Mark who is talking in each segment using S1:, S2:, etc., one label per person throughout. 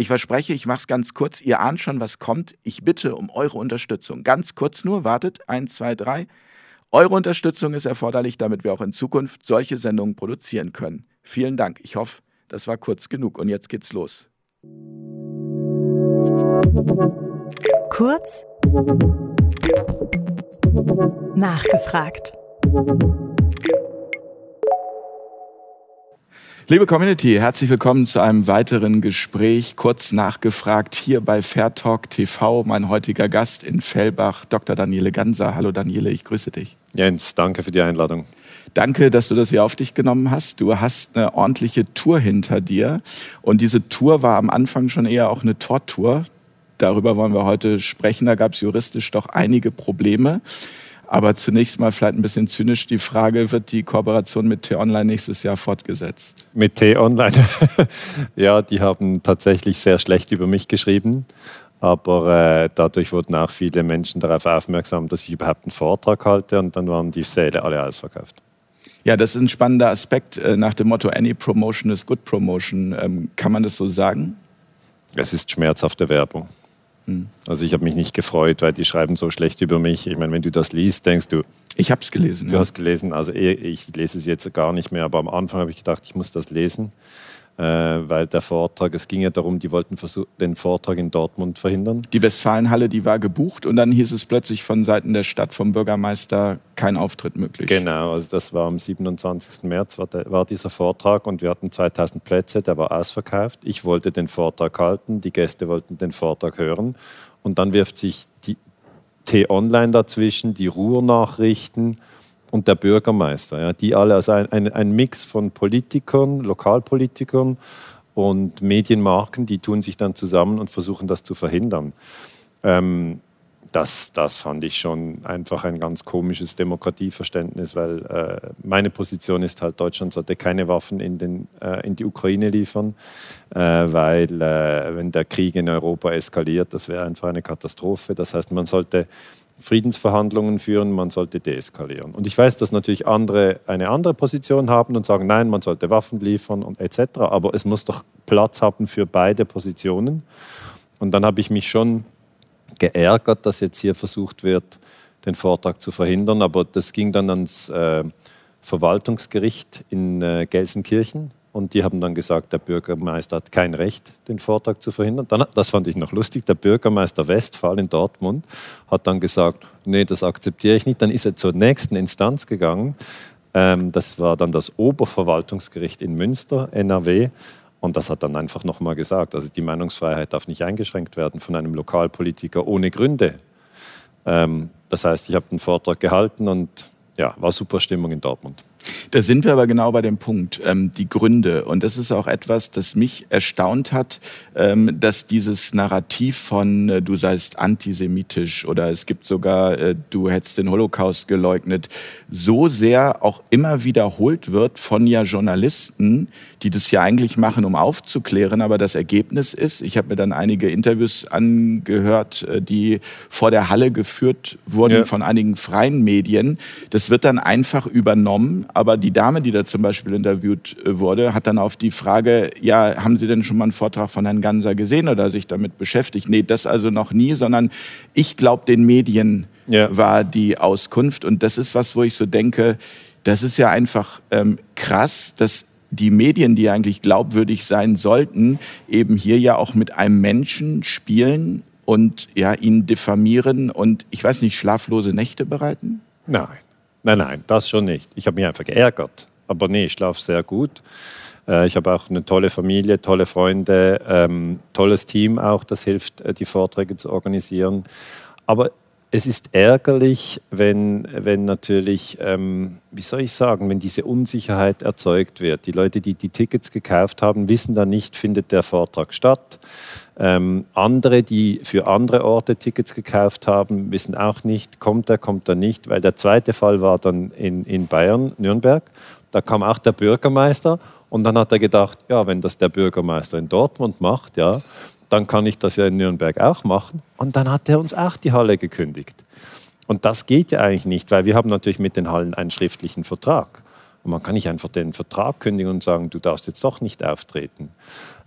S1: Ich verspreche, ich mache es ganz kurz. Ihr ahnt schon, was kommt. Ich bitte um eure Unterstützung. Ganz kurz nur, wartet. Eins, zwei, drei. Eure Unterstützung ist erforderlich, damit wir auch in Zukunft solche Sendungen produzieren können. Vielen Dank. Ich hoffe, das war kurz genug. Und jetzt geht's los.
S2: Kurz nachgefragt.
S1: Liebe Community, herzlich willkommen zu einem weiteren Gespräch, kurz nachgefragt hier bei Fair Talk TV. Mein heutiger Gast in Fellbach, Dr. Daniele Ganser. Hallo Daniele, ich grüße dich.
S3: Jens, danke für die Einladung.
S1: Danke, dass du das hier auf dich genommen hast. Du hast eine ordentliche Tour hinter dir. Und diese Tour war am Anfang schon eher auch eine Tortour. Darüber wollen wir heute sprechen. Da gab es juristisch doch einige Probleme. Aber zunächst mal vielleicht ein bisschen zynisch die Frage, wird die Kooperation mit T-Online nächstes Jahr fortgesetzt?
S3: Mit T-Online? ja, die haben tatsächlich sehr schlecht über mich geschrieben. Aber äh, dadurch wurden auch viele Menschen darauf aufmerksam, dass ich überhaupt einen Vortrag halte und dann waren die Säle alle ausverkauft.
S1: Ja, das ist ein spannender Aspekt äh, nach dem Motto Any Promotion is Good Promotion. Ähm, kann man das so sagen?
S3: Es ist schmerzhafte Werbung. Hm. Also ich habe mich nicht gefreut, weil die schreiben so schlecht über mich. Ich meine, wenn du das liest, denkst du.
S1: Ich habe es gelesen.
S3: Du ja. hast gelesen. Also eh, ich lese es jetzt gar nicht mehr, aber am Anfang habe ich gedacht, ich muss das lesen. Äh, weil der Vortrag, es ging ja darum, die wollten den Vortrag in Dortmund verhindern.
S1: Die Westfalenhalle, die war gebucht und dann hieß es plötzlich von Seiten der Stadt, vom Bürgermeister, kein Auftritt möglich.
S3: Genau, also das war am 27. März war, der, war dieser Vortrag und wir hatten 2000 Plätze, der war ausverkauft. Ich wollte den Vortrag halten, die Gäste wollten den Vortrag hören und dann wirft sich die T-Online dazwischen, die Ruhrnachrichten und der Bürgermeister. Ja, die alle, also ein, ein, ein Mix von Politikern, Lokalpolitikern und Medienmarken, die tun sich dann zusammen und versuchen das zu verhindern. Ähm, das, das fand ich schon einfach ein ganz komisches Demokratieverständnis, weil äh, meine Position ist halt, Deutschland sollte keine Waffen in, den, äh, in die Ukraine liefern, äh, weil äh, wenn der Krieg in Europa eskaliert, das wäre einfach eine Katastrophe. Das heißt, man sollte Friedensverhandlungen führen, man sollte deeskalieren. Und ich weiß, dass natürlich andere eine andere Position haben und sagen, nein, man sollte Waffen liefern und etc. Aber es muss doch Platz haben für beide Positionen. Und dann habe ich mich schon geärgert, dass jetzt hier versucht wird, den Vortrag zu verhindern. Aber das ging dann ans äh, Verwaltungsgericht in äh, Gelsenkirchen und die haben dann gesagt, der Bürgermeister hat kein Recht, den Vortrag zu verhindern. Dann, das fand ich noch lustig. Der Bürgermeister Westphal in Dortmund hat dann gesagt, nee, das akzeptiere ich nicht. Dann ist er zur nächsten Instanz gegangen. Ähm, das war dann das Oberverwaltungsgericht in Münster, NRW. Und das hat dann einfach nochmal gesagt, also die Meinungsfreiheit darf nicht eingeschränkt werden von einem Lokalpolitiker ohne Gründe. Ähm, das heißt, ich habe den Vortrag gehalten und ja, war super Stimmung in Dortmund.
S1: Da sind wir aber genau bei dem Punkt, ähm, die Gründe. Und das ist auch etwas, das mich erstaunt hat, ähm, dass dieses Narrativ von äh, du seist antisemitisch oder es gibt sogar, äh, du hättest den Holocaust geleugnet, so sehr auch immer wiederholt wird von ja Journalisten, die das ja eigentlich machen, um aufzuklären. Aber das Ergebnis ist, ich habe mir dann einige Interviews angehört, äh, die vor der Halle geführt wurden ja. von einigen freien Medien. Das wird dann einfach übernommen aber die Dame, die da zum Beispiel interviewt äh, wurde, hat dann auf die Frage, ja, haben Sie denn schon mal einen Vortrag von Herrn Ganser gesehen oder sich damit beschäftigt? Nee, das also noch nie, sondern ich glaube, den Medien ja. war die Auskunft. Und das ist was, wo ich so denke, das ist ja einfach ähm, krass, dass die Medien, die eigentlich glaubwürdig sein sollten, eben hier ja auch mit einem Menschen spielen und ja, ihn diffamieren und ich weiß nicht, schlaflose Nächte bereiten?
S3: Nein. Nein, nein, das schon nicht. Ich habe mich einfach geärgert. Aber nee, ich schlafe sehr gut. Äh, ich habe auch eine tolle Familie, tolle Freunde, ähm, tolles Team auch, das hilft, äh, die Vorträge zu organisieren. Aber es ist ärgerlich, wenn, wenn natürlich, ähm, wie soll ich sagen, wenn diese Unsicherheit erzeugt wird. Die Leute, die die Tickets gekauft haben, wissen dann nicht, findet der Vortrag statt. Ähm, andere, die für andere Orte Tickets gekauft haben, wissen auch nicht, kommt er, kommt er nicht, weil der zweite Fall war dann in, in Bayern, Nürnberg. Da kam auch der Bürgermeister und dann hat er gedacht, ja, wenn das der Bürgermeister in Dortmund macht, ja, dann kann ich das ja in Nürnberg auch machen. Und dann hat er uns auch die Halle gekündigt. Und das geht ja eigentlich nicht, weil wir haben natürlich mit den Hallen einen schriftlichen Vertrag. Und man kann nicht einfach den Vertrag kündigen und sagen, du darfst jetzt doch nicht auftreten.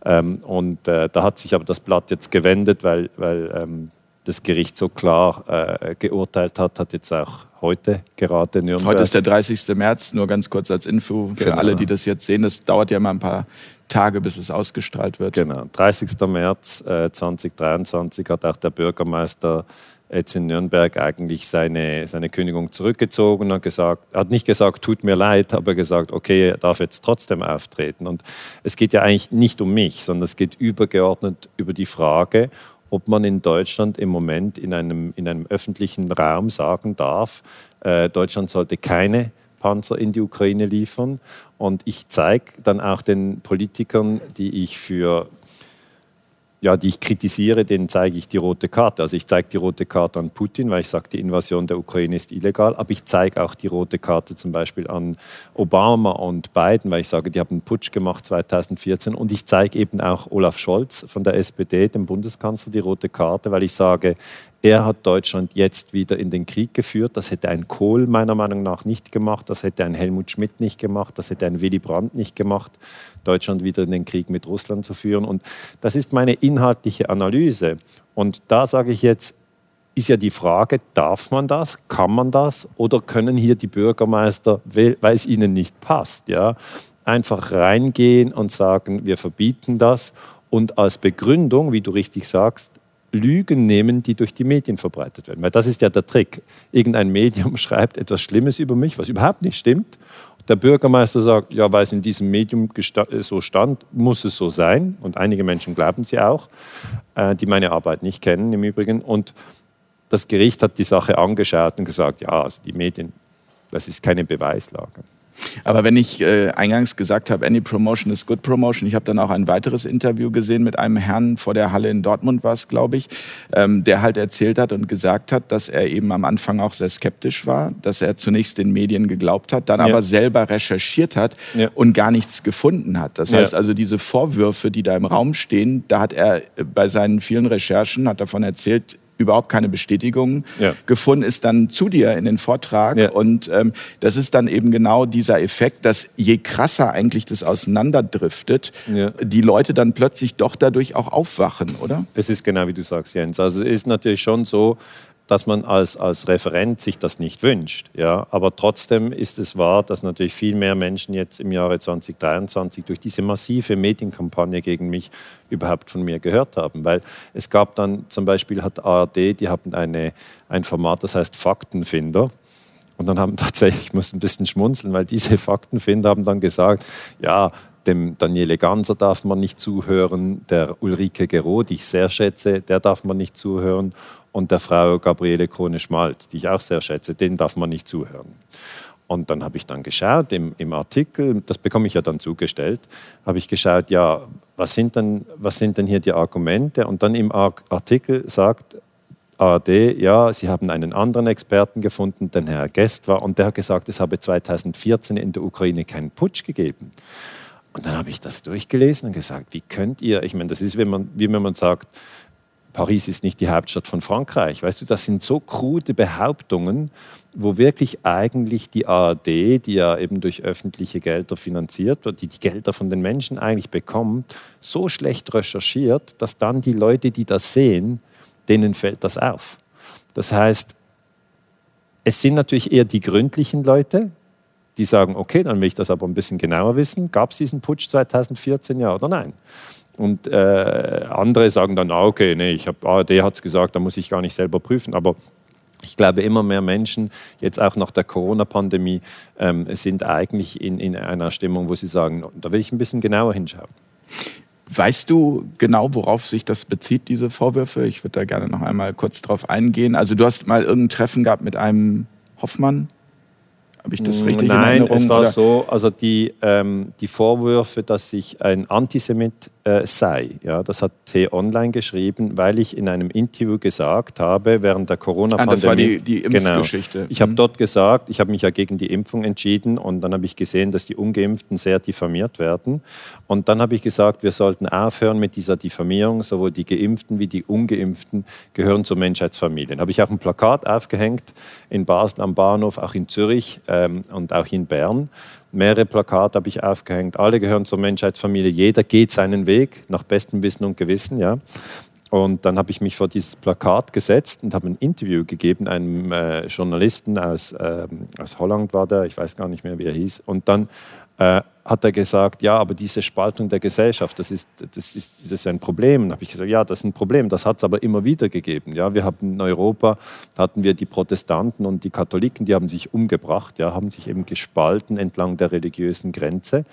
S3: Ähm, und äh, da hat sich aber das Blatt jetzt gewendet, weil, weil ähm, das Gericht so klar äh, geurteilt hat, hat jetzt auch heute gerade Nürnberg.
S1: Heute ist der 30. März, nur ganz kurz als Info für genau. alle, die das jetzt sehen. Das dauert ja mal ein paar Tage, bis es ausgestrahlt wird.
S3: Genau, 30. März äh, 2023 hat auch der Bürgermeister jetzt in Nürnberg eigentlich seine, seine Kündigung zurückgezogen und gesagt, hat nicht gesagt, tut mir leid, aber gesagt, okay, er darf jetzt trotzdem auftreten. Und es geht ja eigentlich nicht um mich, sondern es geht übergeordnet über die Frage, ob man in Deutschland im Moment in einem, in einem öffentlichen Raum sagen darf, äh, Deutschland sollte keine Panzer in die Ukraine liefern. Und ich zeige dann auch den Politikern, die ich für ja, die ich kritisiere, denen zeige ich die rote Karte. Also ich zeige die rote Karte an Putin, weil ich sage, die Invasion der Ukraine ist illegal, aber ich zeige auch die rote Karte zum Beispiel an Obama und Biden, weil ich sage, die haben einen Putsch gemacht 2014 und ich zeige eben auch Olaf Scholz von der SPD, dem Bundeskanzler, die rote Karte, weil ich sage, er hat Deutschland jetzt wieder in den Krieg geführt. Das hätte ein Kohl meiner Meinung nach nicht gemacht. Das hätte ein Helmut Schmidt nicht gemacht. Das hätte ein Willy Brandt nicht gemacht, Deutschland wieder in den Krieg mit Russland zu führen. Und das ist meine inhaltliche Analyse. Und da sage ich jetzt, ist ja die Frage, darf man das, kann man das oder können hier die Bürgermeister, weil es ihnen nicht passt, ja, einfach reingehen und sagen, wir verbieten das und als Begründung, wie du richtig sagst, Lügen nehmen, die durch die Medien verbreitet werden. Weil das ist ja der Trick. Irgendein Medium schreibt etwas Schlimmes über mich, was überhaupt nicht stimmt. Der Bürgermeister sagt, ja, weil es in diesem Medium so stand, muss es so sein. Und einige Menschen glauben sie auch, äh, die meine Arbeit nicht kennen im Übrigen. Und das Gericht hat die Sache angeschaut und gesagt, ja, also die Medien, das ist keine Beweislage.
S1: Aber wenn ich äh, eingangs gesagt habe, any promotion is good promotion, ich habe dann auch ein weiteres Interview gesehen mit einem Herrn vor der Halle in Dortmund war es, glaube ich, ähm, der halt erzählt hat und gesagt hat, dass er eben am Anfang auch sehr skeptisch war, dass er zunächst den Medien geglaubt hat, dann ja. aber selber recherchiert hat ja. und gar nichts gefunden hat. Das heißt also, diese Vorwürfe, die da im Raum stehen, da hat er bei seinen vielen Recherchen, hat davon erzählt, überhaupt keine Bestätigung ja. gefunden, ist dann zu dir in den Vortrag. Ja. Und ähm, das ist dann eben genau dieser Effekt, dass je krasser eigentlich das auseinanderdriftet, ja. die Leute dann plötzlich doch dadurch auch aufwachen, oder?
S3: Es ist genau wie du sagst, Jens. Also es ist natürlich schon so, dass man als, als Referent sich das nicht wünscht. Ja? Aber trotzdem ist es wahr, dass natürlich viel mehr Menschen jetzt im Jahre 2023 durch diese massive Medienkampagne gegen mich überhaupt von mir gehört haben. Weil es gab dann zum Beispiel hat ARD, die haben eine, ein Format, das heißt Faktenfinder. Und dann haben tatsächlich, ich muss ein bisschen schmunzeln, weil diese Faktenfinder haben dann gesagt, ja, dem Daniele Ganser darf man nicht zuhören, der Ulrike Gero, die ich sehr schätze, der darf man nicht zuhören und der Frau Gabriele Krone-Schmalz, die ich auch sehr schätze, den darf man nicht zuhören. Und dann habe ich dann geschaut im, im, Artikel, das bekomme ich ja dann zugestellt, habe ich geschaut, ja, was sind, denn, was sind denn hier die Argumente? Und dann im Artikel sagt ARD, ja, sie haben einen anderen Experten gefunden, den Herr Guest war, und der hat gesagt, es habe 2014 in der Ukraine keinen Putsch gegeben. Und dann habe ich das durchgelesen und gesagt, wie könnt ihr, ich meine, das ist, wenn man, wie wenn man sagt, Paris ist nicht die Hauptstadt von Frankreich. Weißt du, das sind so krude Behauptungen, wo wirklich eigentlich die ARD, die ja eben durch öffentliche Gelder finanziert wird, die die Gelder von den Menschen eigentlich bekommt, so schlecht recherchiert, dass dann die Leute, die das sehen, denen fällt das auf. Das heißt, es sind natürlich eher die gründlichen Leute, die sagen, okay, dann will ich das aber ein bisschen genauer wissen. Gab es diesen Putsch 2014 ja oder nein? Und äh, andere sagen dann, ah, okay, nee, ich habe ARD hat es gesagt, da muss ich gar nicht selber prüfen. Aber ich glaube, immer mehr Menschen, jetzt auch nach der Corona-Pandemie, ähm, sind eigentlich in, in einer Stimmung, wo sie sagen, da will ich ein bisschen genauer hinschauen.
S1: Weißt du genau, worauf sich das bezieht, diese Vorwürfe? Ich würde da gerne noch einmal kurz drauf eingehen. Also du hast mal irgendein Treffen gehabt mit einem Hoffmann, habe ich das mm, richtig
S3: Nein,
S1: in Erinnerung?
S3: es war oder? so, also die, ähm, die Vorwürfe, dass ich ein Antisemit äh, sei. Ja, das hat T-Online geschrieben, weil ich in einem Interview gesagt habe, während der Corona-Pandemie. Ah,
S1: das war die, die. Impfgeschichte.
S3: Genau, ich habe mhm. dort gesagt, ich habe mich ja gegen die Impfung entschieden und dann habe ich gesehen, dass die Ungeimpften sehr diffamiert werden. Und dann habe ich gesagt, wir sollten aufhören mit dieser Diffamierung. Sowohl die Geimpften wie die Ungeimpften gehören zur Menschheitsfamilie. Da habe ich auch ein Plakat aufgehängt in Basel am Bahnhof, auch in Zürich ähm, und auch in Bern Mehrere Plakate habe ich aufgehängt. Alle gehören zur Menschheitsfamilie. Jeder geht seinen Weg nach bestem Wissen und Gewissen. Ja. Und dann habe ich mich vor dieses Plakat gesetzt und habe ein Interview gegeben, einem äh, Journalisten aus, äh, aus Holland war der, ich weiß gar nicht mehr, wie er hieß. Und dann äh, hat er gesagt, ja, aber diese Spaltung der Gesellschaft, das ist, das ist, das ist ein Problem. Da habe ich gesagt, ja, das ist ein Problem, das hat es aber immer wieder gegeben. Ja, wir haben in Europa, hatten wir die Protestanten und die Katholiken, die haben sich umgebracht, ja, haben sich eben gespalten entlang der religiösen Grenze.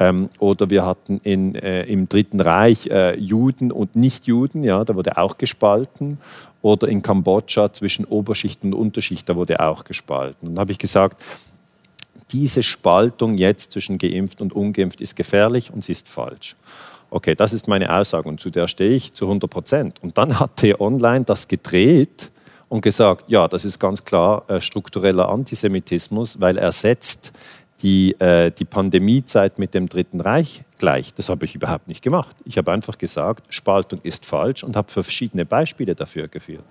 S3: Ähm, oder wir hatten in, äh, im Dritten Reich äh, Juden und Nichtjuden, ja, da wurde auch gespalten oder in Kambodscha zwischen Oberschicht und Unterschicht, da wurde auch gespalten. Und da habe ich gesagt, diese Spaltung jetzt zwischen geimpft und ungeimpft ist gefährlich und sie ist falsch. Okay, das ist meine Aussage und zu der stehe ich zu 100 Prozent. Und dann hat T-Online das gedreht und gesagt, ja, das ist ganz klar äh, struktureller Antisemitismus, weil er setzt die, äh, die Pandemiezeit mit dem Dritten Reich gleich. Das habe ich überhaupt nicht gemacht. Ich habe einfach gesagt, Spaltung ist falsch und habe verschiedene Beispiele dafür geführt.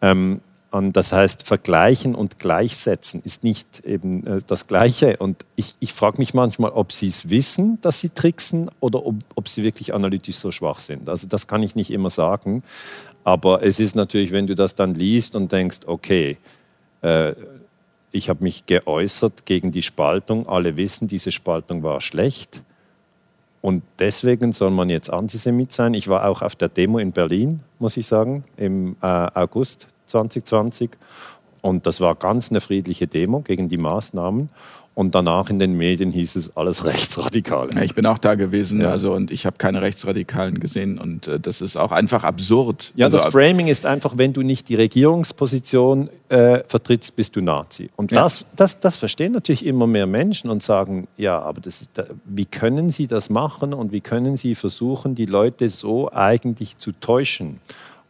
S3: Ähm, und das heißt, vergleichen und gleichsetzen ist nicht eben äh, das Gleiche. Und ich, ich frage mich manchmal, ob sie es wissen, dass sie tricksen oder ob, ob sie wirklich analytisch so schwach sind. Also das kann ich nicht immer sagen. Aber es ist natürlich, wenn du das dann liest und denkst, okay, äh, ich habe mich geäußert gegen die Spaltung, alle wissen, diese Spaltung war schlecht. Und deswegen soll man jetzt Antisemit sein. Ich war auch auf der Demo in Berlin, muss ich sagen, im äh, August 2020. Und das war ganz eine friedliche Demo gegen die Maßnahmen. Und danach in den Medien hieß es alles Rechtsradikale.
S1: Ja, ich bin auch da gewesen, ja. also und ich habe keine Rechtsradikalen gesehen und äh, das ist auch einfach absurd.
S3: Ja,
S1: also,
S3: das Framing ist einfach, wenn du nicht die Regierungsposition äh, vertrittst, bist du Nazi. Und ja. das, das, das verstehen natürlich immer mehr Menschen und sagen, ja, aber das ist, wie können sie das machen und wie können sie versuchen, die Leute so eigentlich zu täuschen?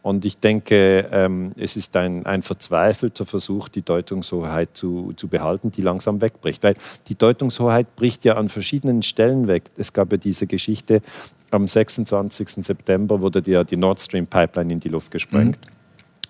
S3: Und ich denke, ähm, es ist ein, ein verzweifelter Versuch, die Deutungshoheit zu, zu behalten, die langsam wegbricht. Weil die Deutungshoheit bricht ja an verschiedenen Stellen weg. Es gab ja diese Geschichte, am 26. September wurde die, die Nord Stream Pipeline in die Luft gesprengt. Mhm.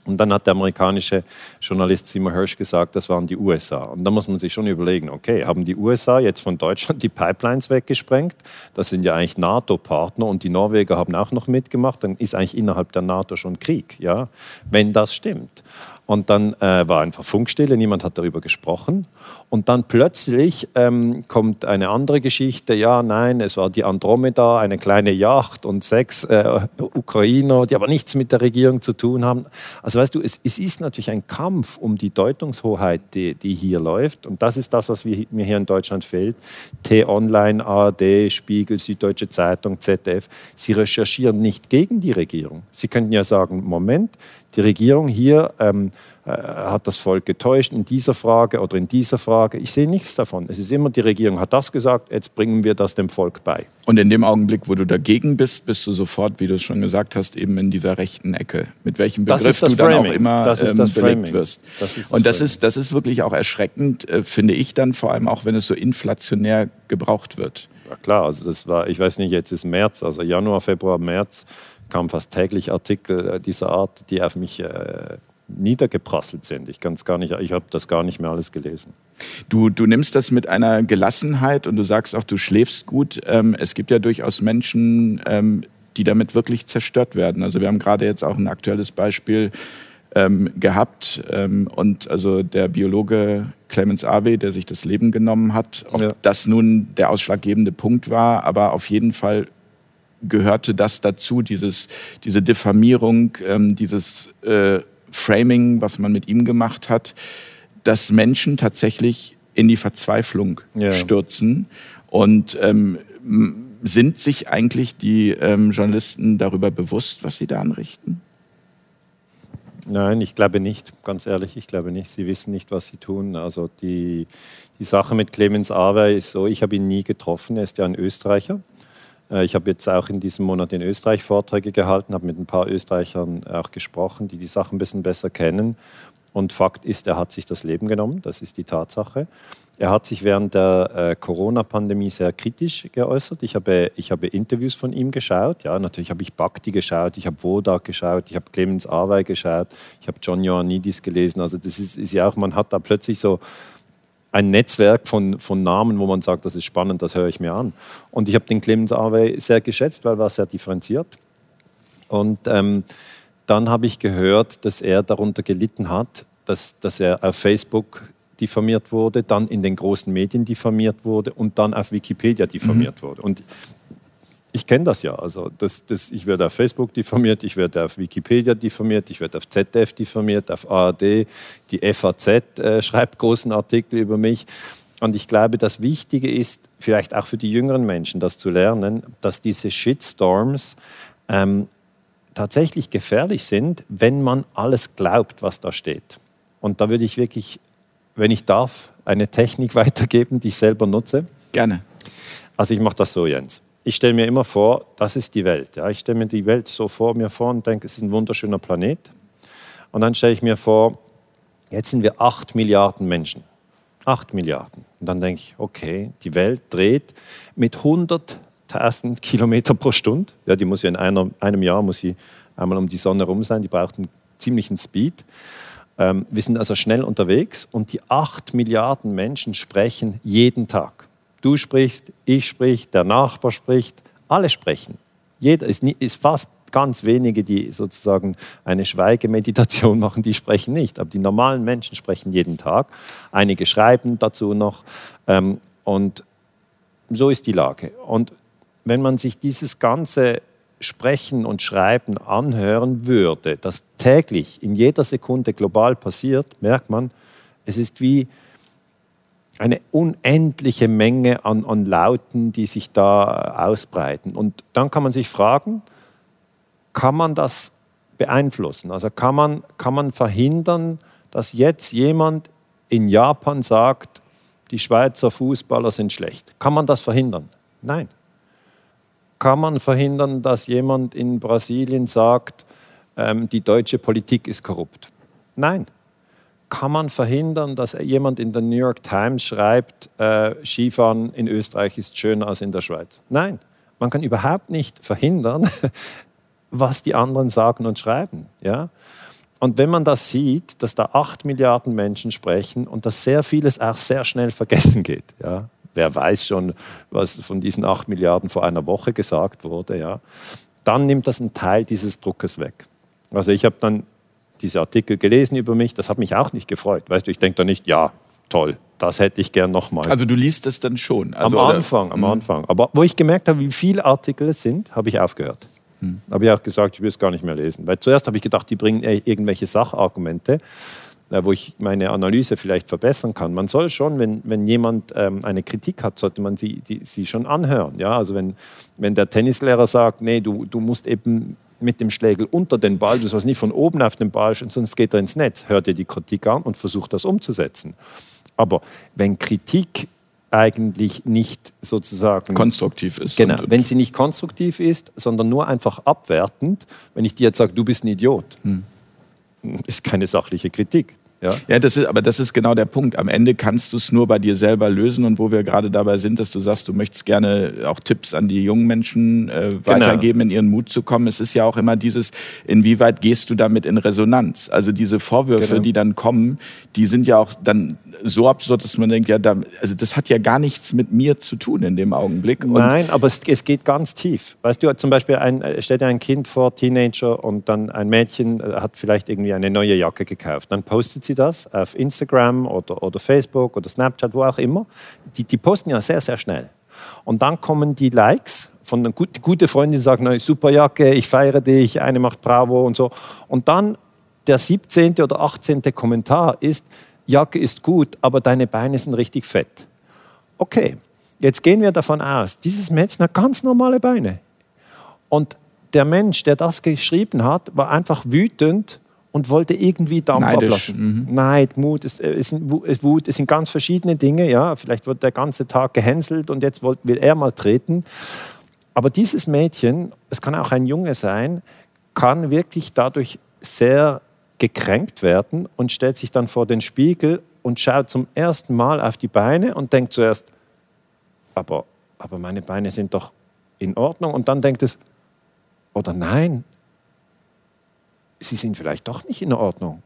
S3: Und dann hat der amerikanische Journalist Seymour Hirsch gesagt, das waren die USA. Und da muss man sich schon überlegen, okay, haben die USA jetzt von Deutschland die Pipelines weggesprengt? Das sind ja eigentlich NATO-Partner und die Norweger haben auch noch mitgemacht. Dann ist eigentlich innerhalb der NATO schon Krieg, ja, wenn das stimmt. Und dann äh, war einfach Funkstille, niemand hat darüber gesprochen. Und dann plötzlich ähm, kommt eine andere Geschichte. Ja, nein, es war die Andromeda, eine kleine Yacht und sechs äh, Ukrainer, die aber nichts mit der Regierung zu tun haben. Also weißt du, es, es ist natürlich ein Kampf um die Deutungshoheit, die, die hier läuft. Und das ist das, was wir, mir hier in Deutschland fehlt. T-Online, ARD, Spiegel, Süddeutsche Zeitung, ZDF. Sie recherchieren nicht gegen die Regierung. Sie könnten ja sagen, Moment, die Regierung hier ähm, äh, hat das Volk getäuscht in dieser Frage oder in dieser Frage. Ich sehe nichts davon. Es ist immer, die Regierung hat das gesagt, jetzt bringen wir das dem Volk bei.
S1: Und in dem Augenblick, wo du dagegen bist, bist du sofort, wie du es schon gesagt hast, eben in dieser rechten Ecke. Mit welchem Begriff du dann auch immer
S3: das ähm, das belegt
S1: wirst. Das das Und das ist, das ist wirklich auch erschreckend, äh, finde ich dann, vor allem auch, wenn es so inflationär gebraucht wird.
S3: Ja, klar, also das war, ich weiß nicht, jetzt ist März, also Januar, Februar, März kamen fast täglich Artikel äh, dieser Art, die auf mich äh, niedergeprasselt sind. Ich kann gar nicht, ich habe das gar nicht mehr alles gelesen.
S1: Du, du nimmst das mit einer Gelassenheit und du sagst auch, du schläfst gut. Ähm, es gibt ja durchaus Menschen, ähm, die damit wirklich zerstört werden. Also wir haben gerade jetzt auch ein aktuelles Beispiel ähm, gehabt ähm, und also der Biologe Clemens Awe, der sich das Leben genommen hat, ob ja. das nun der ausschlaggebende Punkt war, aber auf jeden Fall gehörte das dazu, dieses, diese Diffamierung, ähm, dieses äh, Framing, was man mit ihm gemacht hat, dass Menschen tatsächlich in die Verzweiflung ja. stürzen und ähm, sind sich eigentlich die ähm, Journalisten darüber bewusst, was sie da anrichten?
S3: Nein, ich glaube nicht, ganz ehrlich, ich glaube nicht. Sie wissen nicht, was sie tun. Also die, die Sache mit Clemens Awe ist so, ich habe ihn nie getroffen, er ist ja ein Österreicher. Äh, ich habe jetzt auch in diesem Monat in Österreich Vorträge gehalten, habe mit ein paar Österreichern auch gesprochen, die die Sachen ein bisschen besser kennen. Und Fakt ist, er hat sich das Leben genommen, das ist die Tatsache. Er hat sich während der äh, Corona-Pandemie sehr kritisch geäußert. Ich habe, ich habe Interviews von ihm geschaut. Ja, natürlich habe ich Bakti geschaut, ich habe Wodak geschaut, ich habe Clemens Awey geschaut, ich habe John Ioannidis gelesen. Also das ist, ist ja auch, man hat da plötzlich so ein Netzwerk von, von Namen, wo man sagt, das ist spannend, das höre ich mir an. Und ich habe den Clemens Arwey sehr geschätzt, weil er war sehr differenziert. Und ähm, dann habe ich gehört, dass er darunter gelitten hat, dass, dass er auf Facebook diffamiert wurde, dann in den großen Medien diffamiert wurde und dann auf Wikipedia diffamiert mhm. wurde. Und ich kenne das ja. Also das, das, ich werde auf Facebook diffamiert, ich werde auf Wikipedia diffamiert, ich werde auf ZDF diffamiert, auf ARD. Die FAZ äh, schreibt großen Artikel über mich. Und ich glaube, das Wichtige ist, vielleicht auch für die jüngeren Menschen, das zu lernen, dass diese Shitstorms ähm, tatsächlich gefährlich sind, wenn man alles glaubt, was da steht. Und da würde ich wirklich, wenn ich darf, eine Technik weitergeben, die ich selber nutze.
S1: Gerne.
S3: Also ich mache das so, Jens ich stelle mir immer vor, das ist die Welt. Ja. Ich stelle mir die Welt so vor mir vor und denke, es ist ein wunderschöner Planet. Und dann stelle ich mir vor, jetzt sind wir acht Milliarden Menschen. Acht Milliarden. Und dann denke ich, okay, die Welt dreht mit 100.000 Kilometer pro Stunde. Ja, die muss ja in einer, einem Jahr muss sie einmal um die Sonne rum sein. Die braucht einen ziemlichen Speed. Ähm, wir sind also schnell unterwegs und die acht Milliarden Menschen sprechen jeden Tag. Du sprichst, ich sprich, der Nachbar spricht, alle sprechen. Jeder ist, ist fast ganz wenige, die sozusagen eine Schweigemeditation machen, die sprechen nicht. Aber die normalen Menschen sprechen jeden Tag. Einige schreiben dazu noch. Ähm, und so ist die Lage. Und wenn man sich dieses ganze Sprechen und Schreiben anhören würde, das täglich in jeder Sekunde global passiert, merkt man, es ist wie eine unendliche Menge an, an Lauten, die sich da ausbreiten. Und dann kann man sich fragen, kann man das beeinflussen? Also kann man, kann man verhindern, dass jetzt jemand in Japan sagt, die Schweizer Fußballer sind schlecht? Kann man das verhindern? Nein. Kann man verhindern, dass jemand in Brasilien sagt, ähm, die deutsche Politik ist korrupt? Nein kann man verhindern, dass jemand in der New York Times schreibt, äh, Skifahren in Österreich ist schöner als in der Schweiz? Nein, man kann überhaupt nicht verhindern, was die anderen sagen und schreiben. Ja? Und wenn man das sieht, dass da acht Milliarden Menschen sprechen und dass sehr vieles auch sehr schnell vergessen geht, ja? wer weiß schon, was von diesen acht Milliarden vor einer Woche gesagt wurde, ja? dann nimmt das einen Teil dieses Druckes weg. Also ich habe dann diese Artikel gelesen über mich, das hat mich auch nicht gefreut. Weißt du, ich denke da nicht, ja, toll, das hätte ich gern nochmal.
S1: Also du liest es dann schon? Also,
S3: am Anfang, am mhm. Anfang. Aber wo ich gemerkt habe, wie viele Artikel es sind, habe ich aufgehört. Mhm. Habe ich auch gesagt, ich will es gar nicht mehr lesen. Weil zuerst habe ich gedacht, die bringen irgendwelche Sachargumente, äh, wo ich meine Analyse vielleicht verbessern kann. Man soll schon, wenn, wenn jemand ähm, eine Kritik hat, sollte man sie, die, sie schon anhören. Ja? Also wenn, wenn der Tennislehrer sagt, nee, du, du musst eben mit dem Schlägel unter den Ball, du sollst nicht von oben auf den Ball, sonst geht er ins Netz. Hör dir die Kritik an und versuch das umzusetzen. Aber wenn Kritik eigentlich nicht sozusagen
S1: konstruktiv ist.
S3: Genau, wenn sie nicht konstruktiv ist, sondern nur einfach abwertend, wenn ich dir jetzt sage, du bist ein Idiot, hm. ist keine sachliche Kritik.
S1: Ja, ja das ist, aber das ist genau der Punkt. Am Ende kannst du es nur bei dir selber lösen und wo wir gerade dabei sind, dass du sagst, du möchtest gerne auch Tipps an die jungen Menschen äh, genau. weitergeben, in ihren Mut zu kommen. Es ist ja auch immer dieses, inwieweit gehst du damit in Resonanz? Also diese Vorwürfe, genau. die dann kommen, die sind ja auch dann so absurd, dass man denkt, ja, da, also das hat ja gar nichts mit mir zu tun in dem Augenblick.
S3: Und Nein, aber es, es, geht ganz tief. Weißt du, zum Beispiel ein, stell dir ein Kind vor, Teenager, und dann ein Mädchen äh, hat vielleicht irgendwie eine neue Jacke gekauft. Dann postet sie das auf Instagram oder, oder Facebook oder Snapchat, wo auch immer. Die, die posten ja sehr, sehr schnell. Und dann kommen die Likes von einer gut, gute Freundin, die sagen, super Jacke, ich feiere dich, eine macht Bravo und so. Und dann der 17. oder 18. Kommentar ist, Jacke ist gut, aber deine Beine sind richtig fett. Okay, jetzt gehen wir davon aus, dieses Mädchen hat ganz normale Beine. Und der Mensch, der das geschrieben hat, war einfach wütend und wollte irgendwie Dampf Neidisch. ablassen. Mhm. Neid, Mut, es, es, Wut, es sind ganz verschiedene Dinge. Ja, vielleicht wird der ganze Tag gehänselt und jetzt will er mal treten. Aber dieses Mädchen, es kann auch ein Junge sein, kann wirklich dadurch sehr gekränkt werden und stellt sich dann vor den Spiegel und schaut zum ersten Mal auf die Beine und denkt zuerst, aber, aber meine Beine sind doch in Ordnung. Und dann denkt es, oder nein, sie sind vielleicht doch nicht in Ordnung.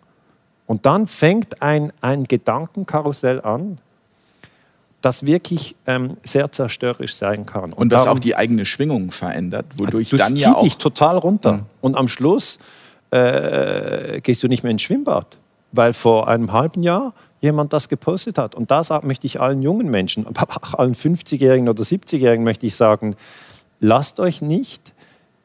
S3: Und dann fängt ein, ein Gedankenkarussell an, das wirklich ähm, sehr zerstörerisch sein kann.
S1: Und, und das darum, auch die eigene Schwingung verändert, wodurch dann ja auch...
S3: dich total runter. Mhm. Und am Schluss äh, gehst du nicht mehr ins Schwimmbad, weil vor einem halben Jahr jemand das gepostet hat. Und da möchte ich allen jungen Menschen, aber auch allen 50-Jährigen oder 70-Jährigen möchte ich sagen, lasst euch nicht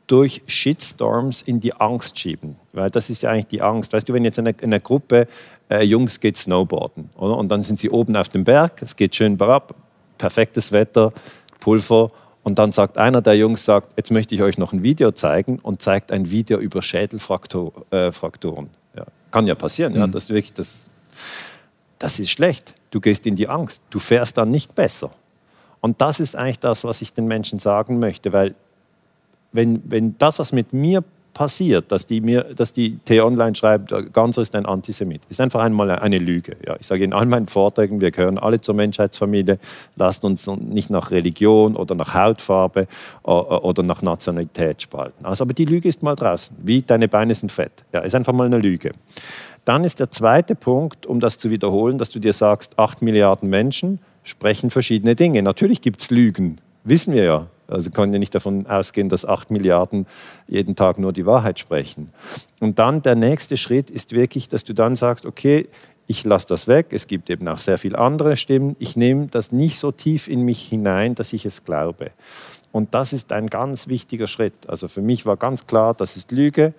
S3: durch Shitstorms in die Angst schieben. Weil das ist ja eigentlich die Angst. Weißt du, wenn jetzt in einer, in einer Gruppe äh, Jungs geht Snowboarden oder? und dann sind sie oben auf dem Berg, es geht schön berab, perfektes Wetter, Pulver und dann sagt einer der Jungs, sagt, jetzt möchte ich euch noch ein Video zeigen und zeigt ein Video über Schädelfrakturen. Äh, ja. Kann ja passieren, mhm. ja, dass wirklich das, das ist schlecht. Du gehst in die Angst, du fährst dann nicht besser. Und das ist eigentlich das, was ich den Menschen sagen möchte, weil wenn, wenn das, was mit mir passiert, dass die, mir, dass die T-Online schreibt, Ganser ist ein Antisemit, ist einfach einmal eine Lüge. Ja, ich sage in all meinen Vorträgen, wir gehören alle zur Menschheitsfamilie, lasst uns nicht nach Religion oder nach Hautfarbe oder nach Nationalität spalten. Also, aber die Lüge ist mal draußen, wie deine Beine sind fett. Ja, ist einfach mal eine Lüge. Dann ist der zweite Punkt, um das zu wiederholen, dass du dir sagst, acht Milliarden Menschen sprechen verschiedene Dinge. Natürlich gibt es Lügen, wissen wir ja. Also kann ja nicht davon ausgehen, dass acht Milliarden jeden Tag nur die Wahrheit sprechen. Und dann der nächste Schritt ist wirklich, dass du dann sagst, okay, ich lasse das weg. Es gibt eben auch sehr viele andere Stimmen. Ich nehme das nicht so tief in mich hinein, dass ich es glaube. Und das ist ein ganz wichtiger Schritt. Also für mich war ganz klar, das ist Lüge.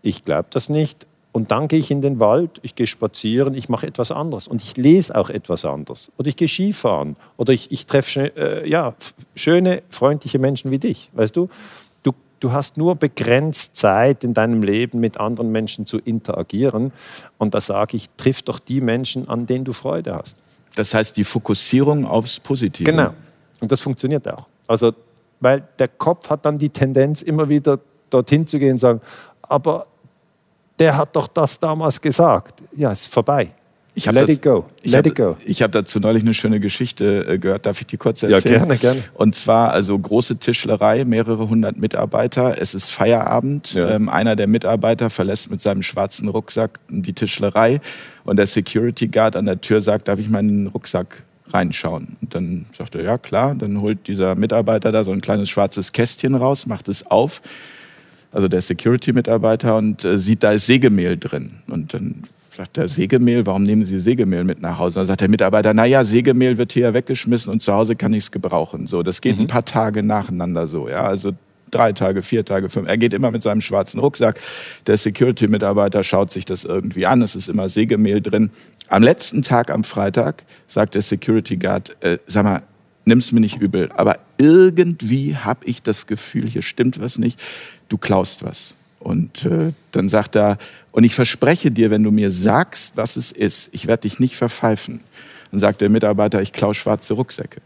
S3: Ich glaube das nicht. Und dann gehe ich in den Wald, ich gehe spazieren, ich mache etwas anderes und ich lese auch etwas anderes. Oder ich gehe Skifahren oder ich, ich treffe äh, ja, schöne, freundliche Menschen wie dich. Weißt du? du, du hast nur begrenzt Zeit in deinem Leben mit anderen Menschen zu interagieren. Und da sage ich, triff doch die Menschen, an denen du Freude hast.
S1: Das heißt, die Fokussierung aufs Positive.
S3: Genau. Und das funktioniert auch. Also, weil der Kopf hat dann die Tendenz, immer wieder dorthin zu gehen und sagen, aber der hat doch das damals gesagt. Ja, ist vorbei.
S1: Ich Let it go. Let it go. Ich habe dazu neulich eine schöne Geschichte äh, gehört. Darf ich die kurz erzählen?
S3: Ja, gerne, gerne.
S1: Und zwar also große Tischlerei, mehrere hundert Mitarbeiter. Es ist Feierabend. Ja. Ähm, einer der Mitarbeiter verlässt mit seinem schwarzen Rucksack die Tischlerei und der Security Guard an der Tür sagt, darf ich meinen Rucksack reinschauen? Und dann sagt er, ja klar. Dann holt dieser Mitarbeiter da so ein kleines schwarzes Kästchen raus, macht es auf also der Security-Mitarbeiter, und äh, sieht, da ist Sägemehl drin. Und dann sagt der Sägemehl, warum nehmen Sie Sägemehl mit nach Hause? dann sagt der Mitarbeiter, naja, Sägemehl wird hier weggeschmissen und zu Hause kann ich es gebrauchen. So, das geht mhm. ein paar Tage nacheinander so, ja, also drei Tage, vier Tage, fünf. Er geht immer mit seinem schwarzen Rucksack. Der Security-Mitarbeiter schaut sich das irgendwie an. Es ist immer Sägemehl drin. Am letzten Tag, am Freitag, sagt der Security Guard, äh, sag mal, nimm's mir nicht übel, aber irgendwie habe ich das Gefühl, hier stimmt was nicht du klaust was. Und äh, dann sagt er, und ich verspreche dir, wenn du mir sagst, was es ist, ich werde dich nicht verpfeifen. Dann sagt der Mitarbeiter, ich klaue schwarze Rucksäcke.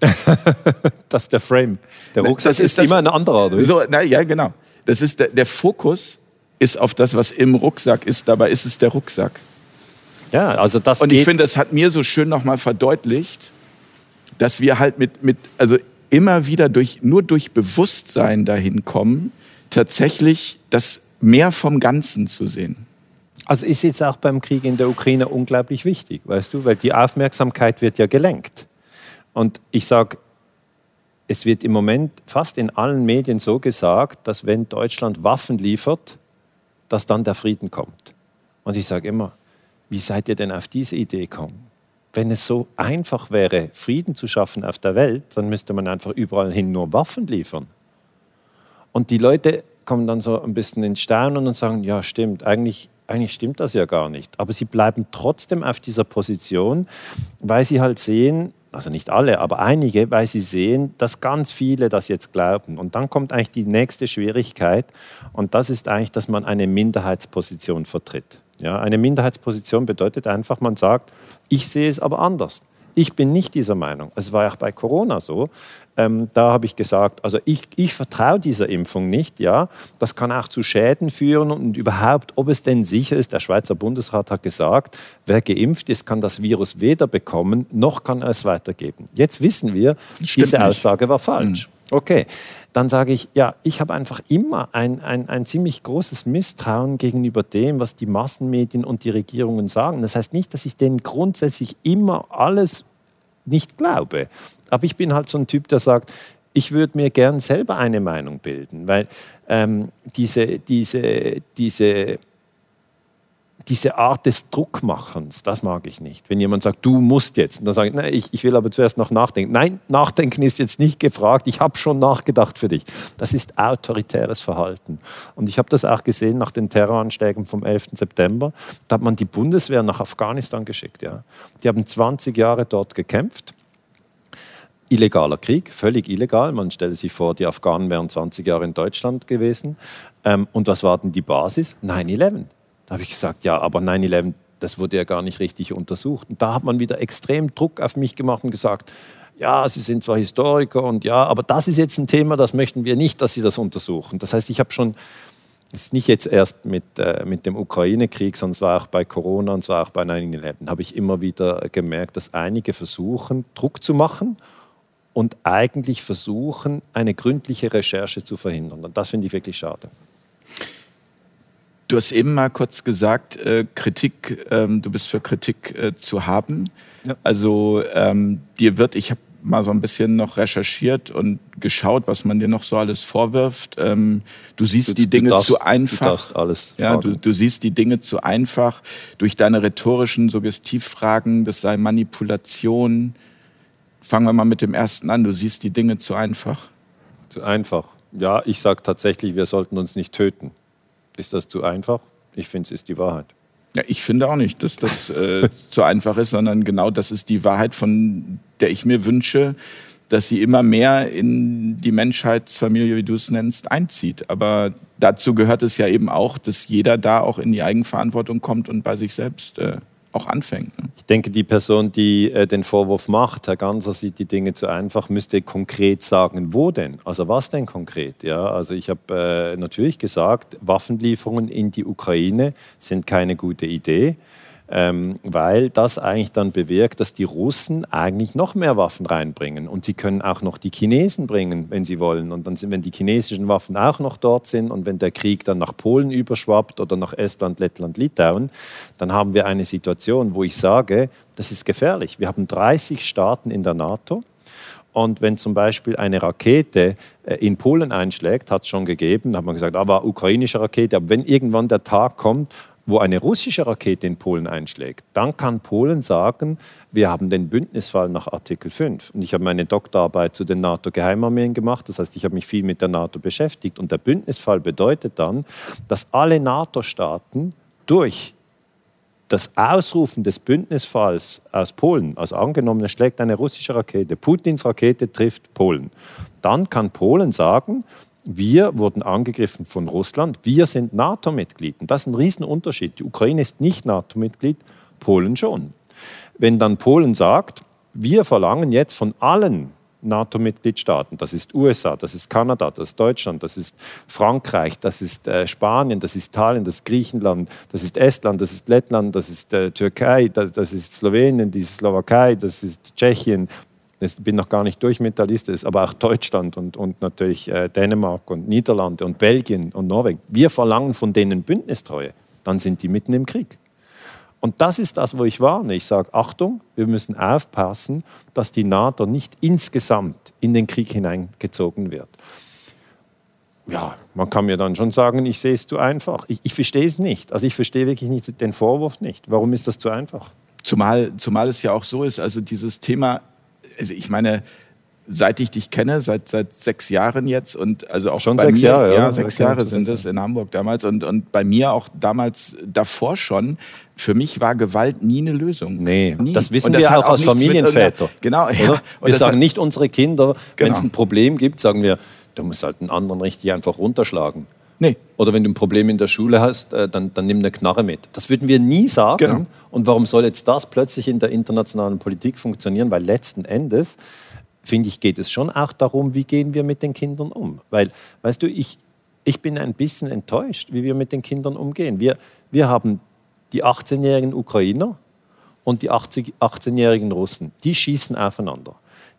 S3: das ist der Frame. Der Rucksack das ist, ist immer ein anderer, oder?
S1: So, na, ja, genau. Das ist der, der Fokus ist auf das, was im Rucksack ist. Dabei ist es der Rucksack.
S3: Ja, also das
S1: Und ich finde, das hat mir so schön nochmal verdeutlicht, dass wir halt mit, mit, also immer wieder durch, nur durch Bewusstsein dahin kommen, tatsächlich das mehr vom Ganzen zu sehen.
S3: Also ist jetzt auch beim Krieg in der Ukraine unglaublich wichtig, weißt du, weil die Aufmerksamkeit wird ja gelenkt. Und ich sage, es wird im Moment fast in allen Medien so gesagt, dass wenn Deutschland Waffen liefert, dass dann der Frieden kommt. Und ich sage immer, wie seid ihr denn auf diese Idee gekommen? Wenn es so einfach wäre, Frieden zu schaffen auf der Welt, dann müsste man einfach überall hin nur Waffen liefern. Und die Leute kommen dann so ein bisschen in Staunen und sagen, ja stimmt, eigentlich, eigentlich stimmt das ja gar nicht. Aber sie bleiben trotzdem auf dieser Position, weil sie halt sehen, also nicht alle, aber einige, weil sie sehen, dass ganz viele das jetzt glauben. Und dann kommt eigentlich die nächste Schwierigkeit und das ist eigentlich, dass man eine Minderheitsposition vertritt. Ja, eine Minderheitsposition bedeutet einfach, man sagt, ich sehe es aber anders. Ich bin nicht dieser Meinung. Es war auch bei Corona so. Ähm, da habe ich gesagt, also ich, ich vertraue dieser Impfung nicht. Ja, das kann auch zu Schäden führen und überhaupt, ob es denn sicher ist. Der Schweizer Bundesrat hat gesagt, wer geimpft ist, kann das Virus weder bekommen noch kann er es weitergeben. Jetzt wissen wir, Stimmt diese nicht. Aussage war falsch. Mhm. Okay, dann sage ich, ja, ich habe einfach immer ein, ein, ein ziemlich großes Misstrauen gegenüber dem, was die Massenmedien und die Regierungen sagen. Das heißt nicht, dass ich denen grundsätzlich immer alles nicht glaube. Aber ich bin halt so ein Typ, der sagt, ich würde mir gern selber eine Meinung bilden, weil ähm, diese, diese, diese diese Art des Druckmachens, das mag ich nicht. Wenn jemand sagt, du musst jetzt, und dann sage ich, nein, ich, ich will aber zuerst noch nachdenken. Nein, nachdenken ist jetzt nicht gefragt, ich habe schon nachgedacht für dich. Das ist autoritäres Verhalten. Und ich habe das auch gesehen nach den Terroranschlägen vom 11. September. Da hat man die Bundeswehr nach Afghanistan geschickt. Ja. Die haben 20 Jahre dort gekämpft illegaler Krieg, völlig illegal. Man stelle sich vor, die Afghanen wären 20 Jahre in Deutschland gewesen. Ähm, und was war denn die Basis? 9-11. Da habe ich gesagt, ja, aber 9-11, das wurde ja gar nicht richtig untersucht. Und da hat man wieder extrem Druck auf mich gemacht und gesagt, ja, Sie sind zwar Historiker und ja, aber das ist jetzt ein Thema, das möchten wir nicht, dass Sie das untersuchen. Das heißt, ich habe schon, es ist nicht jetzt erst mit, äh, mit dem Ukraine-Krieg, sondern es war auch bei Corona und zwar auch bei 9-11, habe ich immer wieder gemerkt, dass einige versuchen, Druck zu machen und eigentlich versuchen, eine gründliche Recherche zu verhindern. Und das finde ich wirklich schade.
S1: Du hast eben mal kurz gesagt, äh, Kritik, ähm, du bist für Kritik äh, zu haben. Ja. Also ähm, dir wird, ich habe mal so ein bisschen noch recherchiert und geschaut, was man dir noch so alles vorwirft. Ähm, du siehst du, die Dinge darfst, zu einfach. Du
S3: darfst alles
S1: ja, du, du, siehst die Dinge zu einfach durch deine rhetorischen Suggestivfragen. Das sei Manipulation. Fangen wir mal mit dem ersten an. Du siehst die Dinge zu einfach.
S3: Zu einfach. Ja, ich sage tatsächlich, wir sollten uns nicht töten. Ist das zu einfach? Ich finde, es ist die Wahrheit.
S1: Ja, ich finde auch nicht, dass das äh, zu einfach ist, sondern genau das ist die Wahrheit, von der ich mir wünsche, dass sie immer mehr in die Menschheitsfamilie, wie du es nennst, einzieht. Aber dazu gehört es ja eben auch, dass jeder da auch in die Eigenverantwortung kommt und bei sich selbst äh, auch anfängt. Ne?
S3: Ich denke, die Person, die äh, den Vorwurf macht, Herr Ganser sieht die Dinge zu einfach, müsste konkret sagen, wo denn? Also was denn konkret? Ja, also ich habe äh, natürlich gesagt, Waffenlieferungen in die Ukraine sind keine gute Idee ähm, weil das eigentlich dann bewirkt, dass die Russen eigentlich noch mehr Waffen reinbringen. Und sie können auch noch die Chinesen bringen, wenn sie wollen. Und dann sind, wenn die chinesischen Waffen auch noch dort sind und wenn der Krieg dann nach Polen überschwappt oder nach Estland, Lettland, Litauen, dann haben wir eine Situation, wo ich sage, das ist gefährlich. Wir haben 30 Staaten in der NATO. Und wenn zum Beispiel eine Rakete äh, in Polen einschlägt, hat es schon gegeben, hat man gesagt, aber ukrainische Rakete, aber wenn irgendwann der Tag kommt, wo eine russische Rakete in Polen einschlägt, dann kann Polen sagen, wir haben den Bündnisfall nach Artikel 5. Und ich habe meine Doktorarbeit zu den NATO-Geheimarmeen gemacht, das heißt, ich habe mich viel mit der NATO beschäftigt. Und der Bündnisfall bedeutet dann, dass alle NATO-Staaten durch das Ausrufen des Bündnisfalls aus Polen, also angenommen, es schlägt eine russische Rakete, Putins Rakete trifft Polen, dann kann Polen sagen, wir wurden angegriffen von Russland. Wir sind NATO-Mitglied. Und das ist ein Riesenunterschied. Die Ukraine ist nicht NATO-Mitglied, Polen schon. Wenn dann Polen sagt, wir verlangen jetzt von allen NATO-Mitgliedstaaten, das ist USA, das ist Kanada, das ist Deutschland, das ist Frankreich, das ist äh, Spanien, das ist Italien, das ist Griechenland, das ist Estland, das ist Lettland, das ist äh, Türkei, das, das, ist Slowenien, die Slowakei, das ist Tschechien, ich bin noch gar nicht durch mit der Liste, ist aber auch Deutschland und, und natürlich äh, Dänemark und Niederlande und Belgien und Norwegen. Wir verlangen von denen Bündnistreue, dann sind die mitten im Krieg. Und das ist das, wo ich warne. Ich sage, Achtung, wir müssen aufpassen, dass die NATO nicht insgesamt in den Krieg hineingezogen wird. Ja, man kann mir dann schon sagen, ich sehe es zu einfach. Ich, ich verstehe es nicht. Also ich verstehe wirklich nicht den Vorwurf nicht. Warum ist das zu einfach?
S1: Zumal, zumal es ja auch so ist, also dieses Thema also ich meine, seit ich dich kenne, seit, seit sechs Jahren jetzt und also auch
S3: schon sechs
S1: mir,
S3: Jahre,
S1: ja, ja sechs Jahre sind es in Hamburg damals und, und bei mir auch damals davor schon. Für mich war Gewalt nie eine Lösung.
S3: Nee, nie. das wissen das wir auch als Familienväter.
S1: Genau, ja.
S3: Wir sagen nicht unsere Kinder, genau. wenn es ein Problem gibt, sagen wir, du musst halt einen anderen richtig einfach runterschlagen. Nee. Oder wenn du ein Problem in der Schule hast, äh, dann, dann nimm eine Knarre mit. Das würden wir nie sagen. Genau. Und warum soll jetzt das plötzlich in der internationalen Politik funktionieren? Weil letzten Endes, finde ich, geht es schon auch darum, wie gehen wir mit den Kindern um. Weil, weißt du, ich, ich bin ein bisschen enttäuscht, wie wir mit den Kindern umgehen. Wir, wir haben die 18-jährigen Ukrainer und die 18-jährigen Russen. Die schießen aufeinander.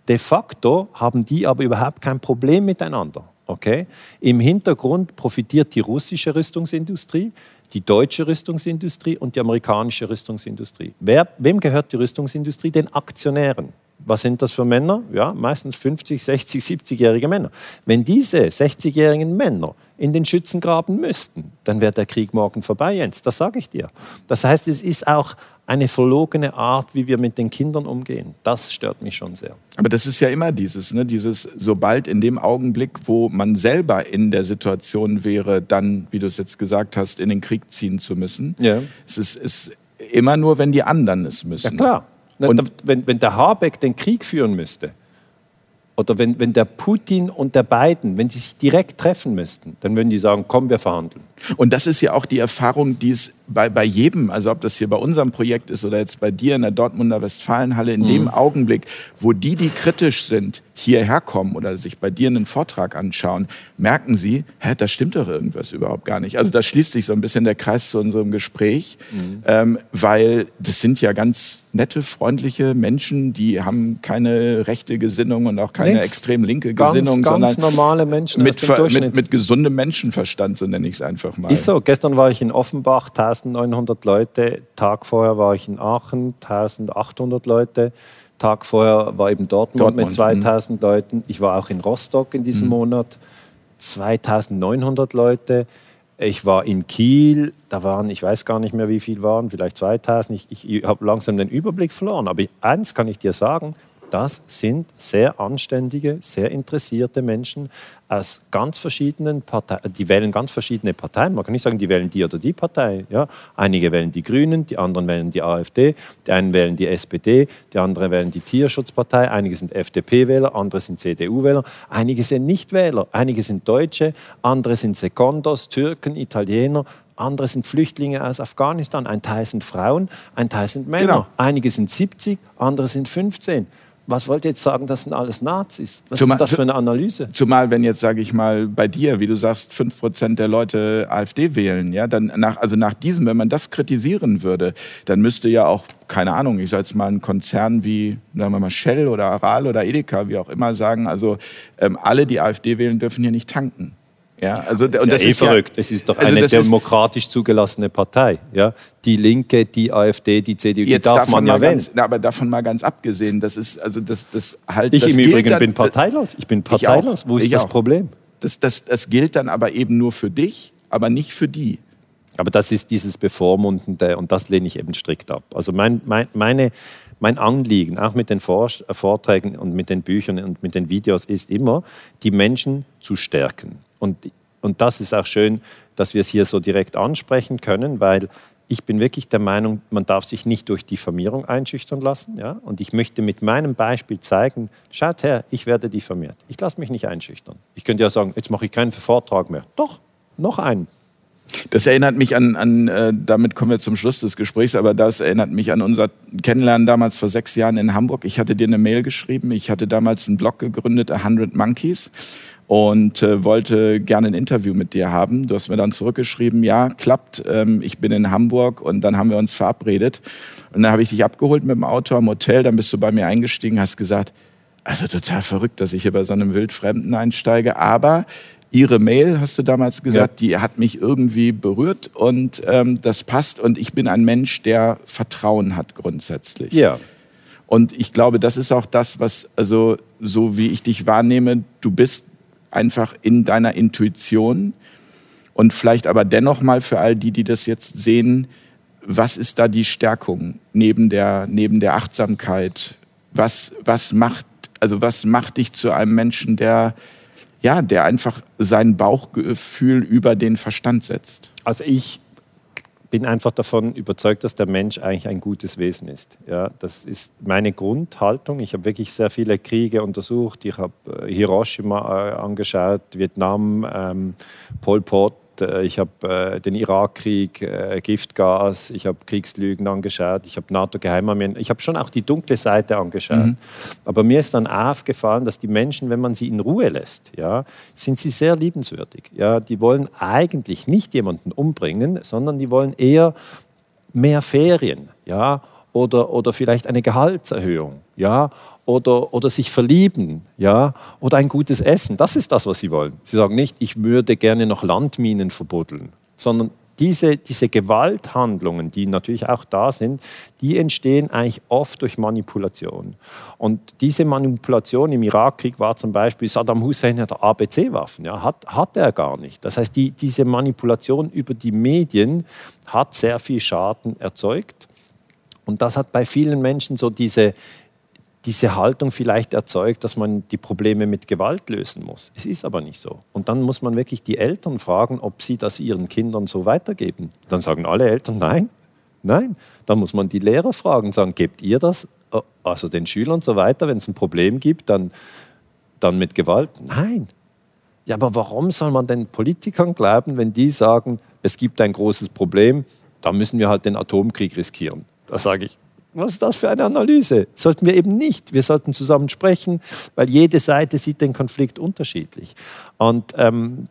S3: De facto haben die aber überhaupt kein Problem miteinander. Okay? Im Hintergrund profitiert die russische Rüstungsindustrie, die deutsche Rüstungsindustrie und die amerikanische Rüstungsindustrie. Wer, wem gehört die Rüstungsindustrie? Den Aktionären. Was sind das für Männer? Ja, meistens 50, 60, 70-jährige Männer. Wenn diese 60-jährigen Männer in den Schützengraben müssten, dann wäre der Krieg morgen vorbei, Jens. Das sage ich dir. Das heißt, es ist auch eine verlogene Art, wie wir mit den Kindern umgehen. Das stört mich schon sehr.
S1: Aber das ist ja immer dieses, ne, dieses, sobald in dem Augenblick, wo man selber in der Situation wäre, dann, wie du es jetzt gesagt hast, in den Krieg ziehen zu müssen. Ja. Es ist, ist immer nur, wenn die anderen es müssen.
S3: Ja klar. Und wenn, wenn der Habeck den Krieg führen müsste, oder wenn, wenn der Putin und der Biden, wenn sie sich direkt treffen müssten, dann würden die sagen, komm, wir verhandeln.
S1: Und das ist ja auch die Erfahrung, die es bei, bei jedem, also ob das hier bei unserem Projekt ist oder jetzt bei dir in der Dortmunder Westfalenhalle, in mhm. dem Augenblick, wo die, die kritisch sind, hierher kommen oder sich bei dir einen Vortrag anschauen, merken sie, hä, da stimmt doch irgendwas überhaupt gar nicht. Also da schließt sich so ein bisschen der Kreis zu unserem Gespräch, mhm. ähm, weil das sind ja ganz nette, freundliche Menschen, die haben keine rechte Gesinnung und auch keine Links. extrem linke ganz, Gesinnung,
S3: ganz sondern normale Menschen
S1: mit, mit, mit gesundem Menschenverstand, so nenne ich es einfach mal.
S3: Ist so. Gestern war ich in Offenbach, 1900 Leute. Tag vorher war ich in Aachen, 1800 Leute. Tag vorher war eben Dortmund, Dortmund mit 2000 mhm. Leuten. Ich war auch in Rostock in diesem mhm. Monat, 2900 Leute. Ich war in Kiel, da waren, ich weiß gar nicht mehr, wie viele waren, vielleicht 2000. Ich, ich habe langsam den Überblick verloren. Aber eins kann ich dir sagen, das sind sehr anständige, sehr interessierte Menschen aus ganz verschiedenen Parteien. Die wählen ganz verschiedene Parteien. Man kann nicht sagen, die wählen die oder die Partei. Ja? Einige wählen die Grünen, die anderen wählen die AfD, die einen wählen die SPD, die anderen wählen die Tierschutzpartei, einige sind FDP-Wähler, andere sind CDU-Wähler, einige sind Nichtwähler, einige sind Deutsche, andere sind Sekondos, Türken, Italiener, andere sind Flüchtlinge aus Afghanistan, ein Teil sind Frauen, ein Teil sind Männer. Genau. Einige sind 70, andere sind 15 was wollt ihr jetzt sagen, das sind alles Nazis? Was zumal, ist das für eine Analyse?
S1: Zumal, wenn jetzt, sage ich mal, bei dir, wie du sagst, 5% der Leute AfD wählen, ja, dann nach, also nach diesem, wenn man das kritisieren würde, dann müsste ja auch, keine Ahnung, ich sage jetzt mal ein Konzern wie, sagen wir mal, Shell oder Aral oder Edeka, wie auch immer, sagen, also ähm, alle, die AfD wählen, dürfen hier nicht tanken.
S3: Ja, also, das ist, und das ja eh ist verrückt. Ja, es ist doch also eine demokratisch zugelassene Partei. Ja? Die Linke, die AfD, die CDU, die darf man ja wählen.
S1: Aber davon mal ganz abgesehen, das ist also das, das halt.
S3: Ich
S1: das
S3: im Übrigen dann, bin parteilos. Ich bin parteilos. Ich Wo ist das auch. Problem?
S1: Das, das, das gilt dann aber eben nur für dich, aber nicht für die.
S3: Aber das ist dieses Bevormundende und das lehne ich eben strikt ab. Also mein, mein, meine, mein Anliegen, auch mit den Vorträgen und mit den Büchern und mit den Videos, ist immer, die Menschen zu stärken. Und, und das ist auch schön, dass wir es hier so direkt ansprechen können, weil ich bin wirklich der Meinung, man darf sich nicht durch Diffamierung einschüchtern lassen. Ja? Und ich möchte mit meinem Beispiel zeigen, schaut her, ich werde diffamiert. Ich lasse mich nicht einschüchtern. Ich könnte ja sagen, jetzt mache ich keinen Vortrag mehr. Doch, noch einen.
S1: Das erinnert mich an, an äh, damit kommen wir zum Schluss des Gesprächs, aber das erinnert mich an unser Kennenlernen damals vor sechs Jahren in Hamburg. Ich hatte dir eine Mail geschrieben. Ich hatte damals einen Blog gegründet, 100 Monkeys und äh, wollte gerne ein Interview mit dir haben. Du hast mir dann zurückgeschrieben, ja, klappt, ähm, ich bin in Hamburg und dann haben wir uns verabredet. Und dann habe ich dich abgeholt mit dem Auto am Hotel, dann bist du bei mir eingestiegen, hast gesagt, also total verrückt, dass ich hier bei so einem Wildfremden einsteige, aber Ihre Mail, hast du damals gesagt, ja. die hat mich irgendwie berührt und ähm, das passt und ich bin ein Mensch, der Vertrauen hat grundsätzlich.
S3: Ja.
S1: Und ich glaube, das ist auch das, was, also so wie ich dich wahrnehme, du bist einfach in deiner Intuition und vielleicht aber dennoch mal für all die, die das jetzt sehen, was ist da die Stärkung neben der, neben der Achtsamkeit? Was, was macht, also was macht dich zu einem Menschen, der, ja, der einfach sein Bauchgefühl über den Verstand setzt?
S3: Also ich bin einfach davon überzeugt, dass der Mensch eigentlich ein gutes Wesen ist. Ja, das ist meine Grundhaltung. Ich habe wirklich sehr viele Kriege untersucht. Ich habe äh, Hiroshima äh, angeschaut, Vietnam, ähm, Pol Pot, ich habe äh, den Irakkrieg, äh, Giftgas, ich habe Kriegslügen angeschaut, ich habe NATO-Geheimarmeen, ich habe schon auch die dunkle Seite angeschaut. Mhm. Aber mir ist dann aufgefallen, dass die Menschen, wenn man sie in Ruhe lässt, ja, sind sie sehr liebenswürdig. Ja, die wollen eigentlich nicht jemanden umbringen, sondern die wollen eher mehr Ferien, ja, oder, oder vielleicht eine Gehaltserhöhung, ja, oder, oder sich verlieben, ja, oder ein gutes Essen. Das ist das, was sie wollen. Sie sagen nicht, ich würde gerne noch Landminen verbuddeln, sondern diese, diese Gewalthandlungen, die natürlich auch da sind, die entstehen eigentlich oft durch Manipulation. Und diese Manipulation im Irakkrieg war zum Beispiel, Saddam Hussein hat ABC-Waffen, ja, hat, hat er gar nicht. Das heißt, die, diese Manipulation über die Medien hat sehr viel Schaden erzeugt. Und das hat bei vielen Menschen so diese, diese Haltung vielleicht erzeugt, dass man die Probleme mit Gewalt lösen muss. Es ist aber nicht so. Und dann muss man wirklich die Eltern fragen, ob sie das ihren Kindern so weitergeben. Dann sagen alle Eltern nein, nein. Dann muss man die Lehrer fragen sagen, gebt ihr das, äh, also den Schülern so weiter, wenn es ein Problem gibt, dann, dann mit Gewalt? Nein. Ja, aber warum soll man den Politikern glauben, wenn die sagen, es gibt ein großes Problem, da müssen wir halt den Atomkrieg riskieren? Da sage ich, was ist das für eine Analyse? Sollten wir eben nicht. Wir sollten zusammen sprechen, weil jede Seite sieht den Konflikt unterschiedlich. Und ähm,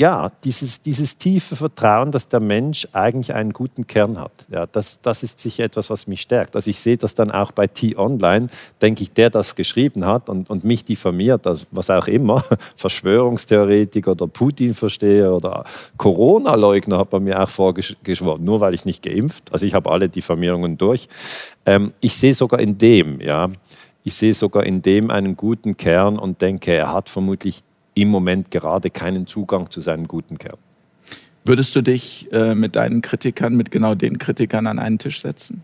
S3: ja, dieses, dieses tiefe Vertrauen, dass der Mensch eigentlich einen guten Kern hat. Ja, das, das ist sicher etwas, was mich stärkt. Also ich sehe das dann auch bei T-Online, denke ich, der das geschrieben hat und, und mich diffamiert, also was auch immer, Verschwörungstheoretiker oder Putin-Versteher oder Corona-Leugner hat bei mir auch vorgeschworen, nur weil ich nicht geimpft, also ich habe alle Diffamierungen durch. Ähm, ich sehe sogar in dem, ja, ich sehe sogar in dem einen guten Kern und denke, er hat vermutlich im Moment gerade keinen Zugang zu seinem guten Kern.
S1: Würdest du dich äh, mit deinen Kritikern, mit genau den Kritikern an einen Tisch setzen?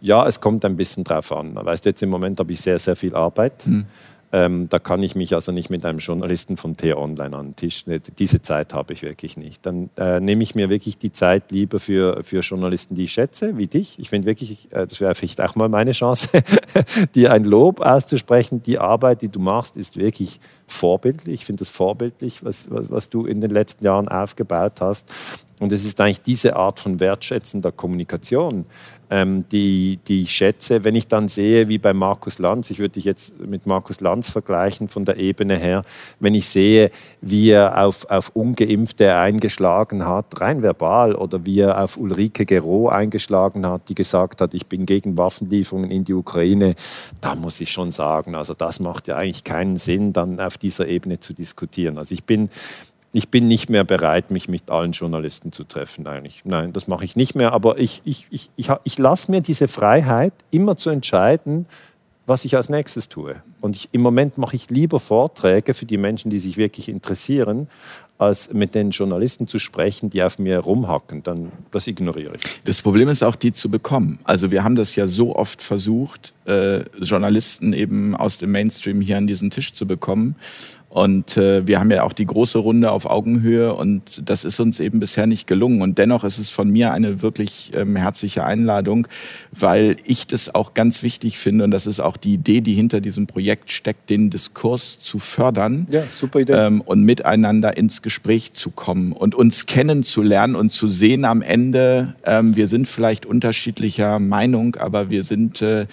S3: Ja, es kommt ein bisschen drauf an. Weißt du, jetzt im Moment habe ich sehr, sehr viel Arbeit. Hm. Ähm, da kann ich mich also nicht mit einem Journalisten von T-Online an den Tisch. Diese Zeit habe ich wirklich nicht. Dann äh, nehme ich mir wirklich die Zeit lieber für, für Journalisten, die ich schätze, wie dich. Ich finde wirklich, äh, das wäre vielleicht auch mal meine Chance, dir ein Lob auszusprechen. Die Arbeit, die du machst, ist wirklich vorbildlich. Ich finde es vorbildlich, was, was, was du in den letzten Jahren aufgebaut hast. Und es ist eigentlich diese Art von wertschätzender Kommunikation, ähm, die, die ich schätze. Wenn ich dann sehe, wie bei Markus Lanz, ich würde dich jetzt mit Markus Lanz vergleichen von der Ebene her, wenn ich sehe, wie er auf, auf Ungeimpfte eingeschlagen hat, rein verbal, oder wie er auf Ulrike Gero eingeschlagen hat, die gesagt hat, ich bin gegen Waffenlieferungen in die Ukraine, da muss ich schon sagen, also das macht ja eigentlich keinen Sinn, dann auf dieser Ebene zu diskutieren. Also ich bin ich bin nicht mehr bereit, mich mit allen Journalisten zu treffen, eigentlich. Nein, das mache ich nicht mehr. Aber ich, ich, ich, ich, ich lasse mir diese Freiheit, immer zu entscheiden, was ich als nächstes tue. Und ich, im Moment mache ich lieber Vorträge für die Menschen, die sich wirklich interessieren, als mit den Journalisten zu sprechen, die auf mir rumhacken. Dann, das ignoriere ich.
S1: Das Problem ist auch, die zu bekommen. Also wir haben das ja so oft versucht, äh, Journalisten eben aus dem Mainstream hier an diesen Tisch zu bekommen. Und äh, wir haben ja auch die große Runde auf Augenhöhe und das ist uns eben bisher nicht gelungen. Und dennoch ist es von mir eine wirklich ähm, herzliche Einladung, weil ich das auch ganz wichtig finde und das ist auch die Idee, die hinter diesem Projekt steckt, den Diskurs zu fördern
S3: ja, super Idee.
S1: Ähm, und miteinander ins Gespräch zu kommen und uns kennenzulernen und zu sehen am Ende, ähm, wir sind vielleicht unterschiedlicher Meinung, aber wir sind äh,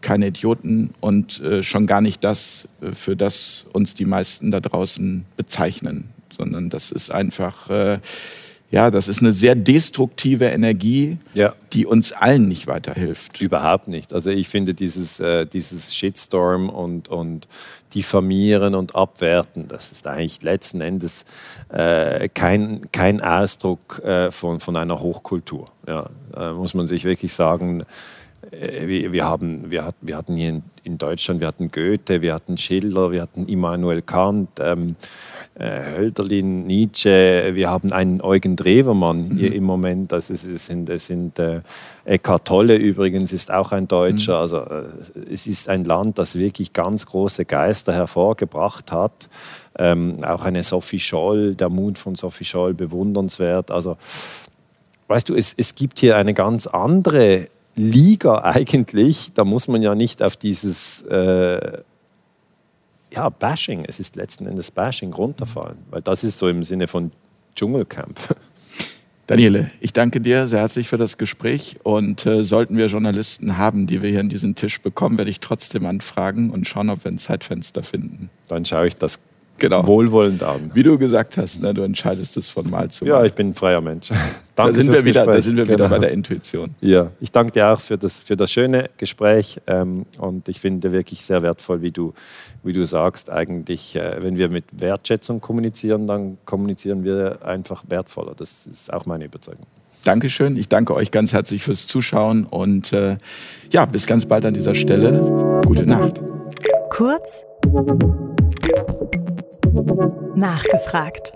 S1: keine Idioten und äh, schon gar nicht das, äh, für das uns die meisten da draußen bezeichnen, sondern das ist einfach, äh, ja, das ist eine sehr destruktive Energie, ja. die uns allen nicht weiterhilft.
S3: Überhaupt nicht. Also ich finde dieses, äh, dieses Shitstorm und, und diffamieren und abwerten, das ist eigentlich letzten Endes äh, kein, kein Ausdruck äh, von, von einer Hochkultur. Ja, muss man sich wirklich sagen, wir, wir, haben, wir, hatten, wir hatten hier in, in, Deutschland, wir hatten Goethe, wir hatten Schiller, wir hatten Immanuel Kant, ähm, äh, Hölderlin, Nietzsche, wir haben einen Eugen Drewermann hier mhm. im Moment. Also es, es sind, es sind äh, Eckhart Tolle übrigens ist auch ein Deutscher. Mhm. Also äh, es ist ein Land, das wirklich ganz große Geister hervorgebracht hat. Ähm, auch eine Sophie Scholl, der Mut von Sophie Scholl, bewundernswert. Also weißt du, es, es gibt hier eine ganz andere Liga eigentlich, da muss man ja nicht auf dieses äh, ja, Bashing, es ist letzten Endes Bashing runterfallen, weil das ist so im Sinne von Dschungelcamp.
S1: Daniele, ich danke dir sehr herzlich für das Gespräch und äh, sollten wir Journalisten haben, die wir hier an diesen Tisch bekommen, werde ich trotzdem anfragen und schauen, ob wir ein Zeitfenster finden.
S3: Dann schaue ich, dass
S1: genau.
S3: wohlwollend an.
S1: Wie du gesagt hast, ne, du entscheidest es von Mal zu Mal.
S3: Ja, ich bin ein freier Mensch.
S1: da sind wir wieder, da sind wir wieder
S3: genau.
S1: bei der Intuition.
S3: Ja, ich danke dir auch für das, für das schöne Gespräch ähm, und ich finde wirklich sehr wertvoll, wie du, wie du sagst, eigentlich, äh, wenn wir mit Wertschätzung kommunizieren, dann kommunizieren wir einfach wertvoller. Das ist auch meine Überzeugung.
S1: Dankeschön. Ich danke euch ganz herzlich fürs Zuschauen und äh, ja, bis ganz bald an dieser Stelle. Gute Nacht.
S2: Kurz nachgefragt.